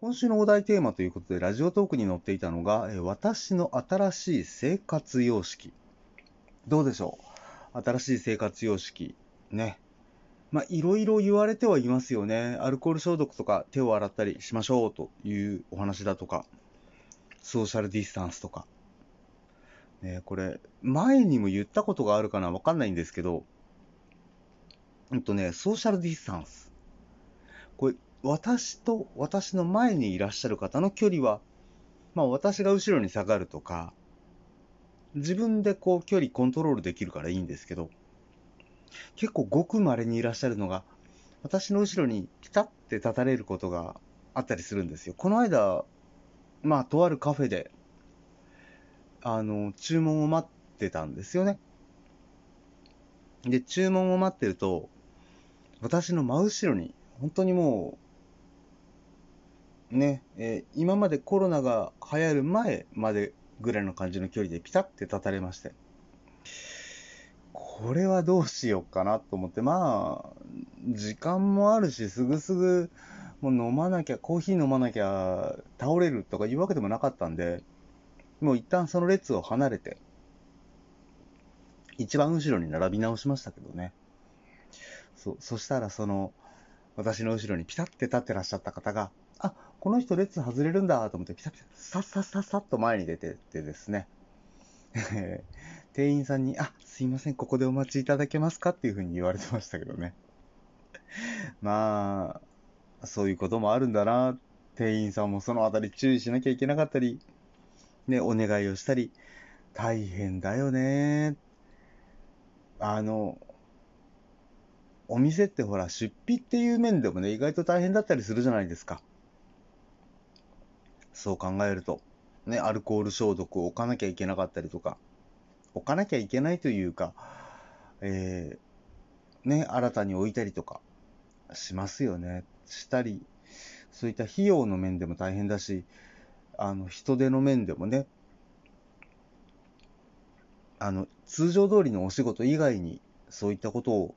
今週のお題テーマということで、ラジオトークに載っていたのが、私の新しい生活様式。どうでしょう？新しい生活様式。ね。まあ、いろいろ言われてはいますよね。アルコール消毒とか手を洗ったりしましょうというお話だとか、ソーシャルディスタンスとか。ね、これ、前にも言ったことがあるかなわかんないんですけど、うんとね、ソーシャルディスタンス。これ、私と私の前にいらっしゃる方の距離は、まあ私が後ろに下がるとか、自分でこう距離コントロールできるからいいんですけど、結構ごく稀にいらっしゃるのが、私の後ろにピタって立たれることがあったりするんですよ。この間、まあとあるカフェで、あの、注文を待ってたんですよね。で、注文を待ってると、私の真後ろに、本当にもう、ね、えー、今までコロナが流行る前までぐらいの感じの距離でピタって立たれまして、これはどうしようかなと思って、まあ、時間もあるし、すぐすぐ、もう飲まなきゃ、コーヒー飲まなきゃ倒れるとかいうわけでもなかったんで、もう一旦その列を離れて、一番後ろに並び直しましたけどね。そ、そしたらその、私の後ろにピタって立ってらっしゃった方が、あ、この人列外れるんだと思って、ピタピタ、さっさっさっさっと前に出てってですね、店員さんに、あ、すいません、ここでお待ちいただけますかっていうふうに言われてましたけどね。まあ、そういうこともあるんだな。店員さんもそのあたり注意しなきゃいけなかったり、ね、お願いをしたり、大変だよね。あの、お店ってほら、出費っていう面でもね、意外と大変だったりするじゃないですか。そう考えると、ね、アルコール消毒を置かなきゃいけなかったりとか、置かなきゃいけないというか、えー、ね、新たに置いたりとかしますよね。したり、そういった費用の面でも大変だし、あの、人手の面でもね、あの、通常通りのお仕事以外に、そういったことを、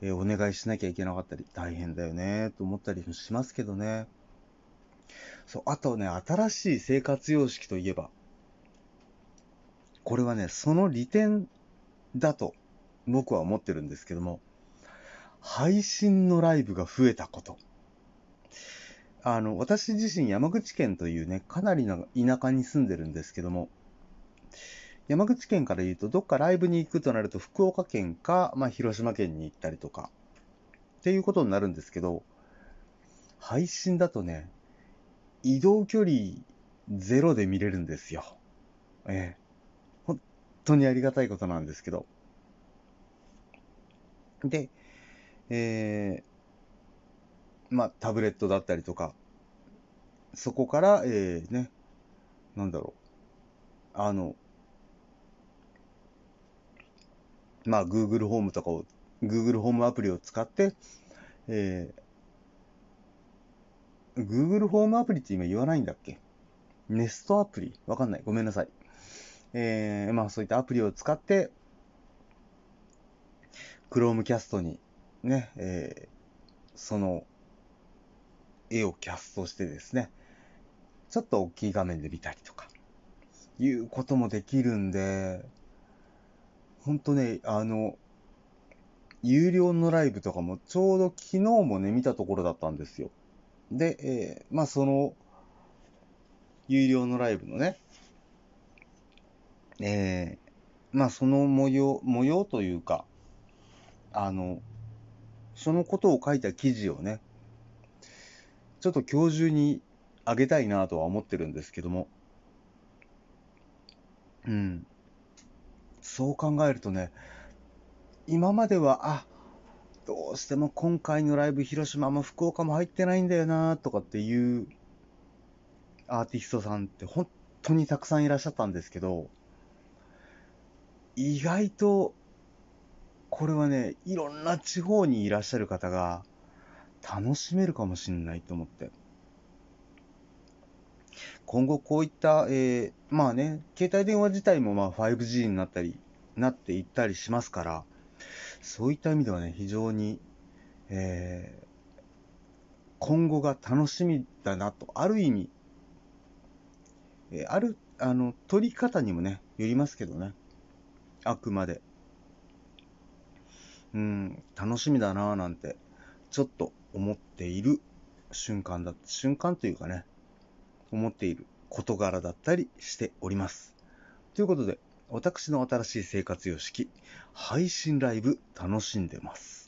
えー、お願いしなきゃいけなかったり、大変だよね、と思ったりしますけどね。そう、あとね、新しい生活様式といえば、これはね、その利点だと僕は思ってるんですけども、配信のライブが増えたこと。あの、私自身山口県というね、かなりの田舎に住んでるんですけども、山口県から言うと、どっかライブに行くとなると、福岡県か、まあ、広島県に行ったりとか、っていうことになるんですけど、配信だとね、移動距離ゼロで見れるんですよ。ええ。本当にありがたいことなんですけど。で、えー、まあ、タブレットだったりとか、そこから、えー、ね、なんだろう、あの、まあ、Google ホームとかを、Google ホームアプリを使って、えー、Google ホームアプリって今言わないんだっけ？ネストアプリ？わかんない。ごめんなさい。えー、まあそういったアプリを使って、Chromecast にね、えー、その絵をキャストしてですね、ちょっと大きい画面で見たりとか、いうこともできるんで、ほんとね、あの、有料のライブとかもちょうど昨日もね、見たところだったんですよ。で、えー、まあその、有料のライブのね、えー、まあその模様、模様というか、あの、そのことを書いた記事をね、ちょっと今日中にあげたいなとは思ってるんですけども、うん。そう考えるとね、今までは、あ、どうしても今回のライブ広島も福岡も入ってないんだよなとかっていうアーティストさんって本当にたくさんいらっしゃったんですけど、意外と、これはね、いろんな地方にいらっしゃる方が楽しめるかもしれないと思って。今後こういった、えー、まあね、携帯電話自体もまあ 5G になったり、なっていったりしますから、そういった意味ではね、非常に、えー、今後が楽しみだなと、ある意味、えある、あの、取り方にもね、よりますけどね。あくまで。うん、楽しみだなぁなんて、ちょっと思っている瞬間だ、瞬間というかね、思っている事柄だったりしております。ということで、私の新しい生活様式、配信ライブ楽しんでます。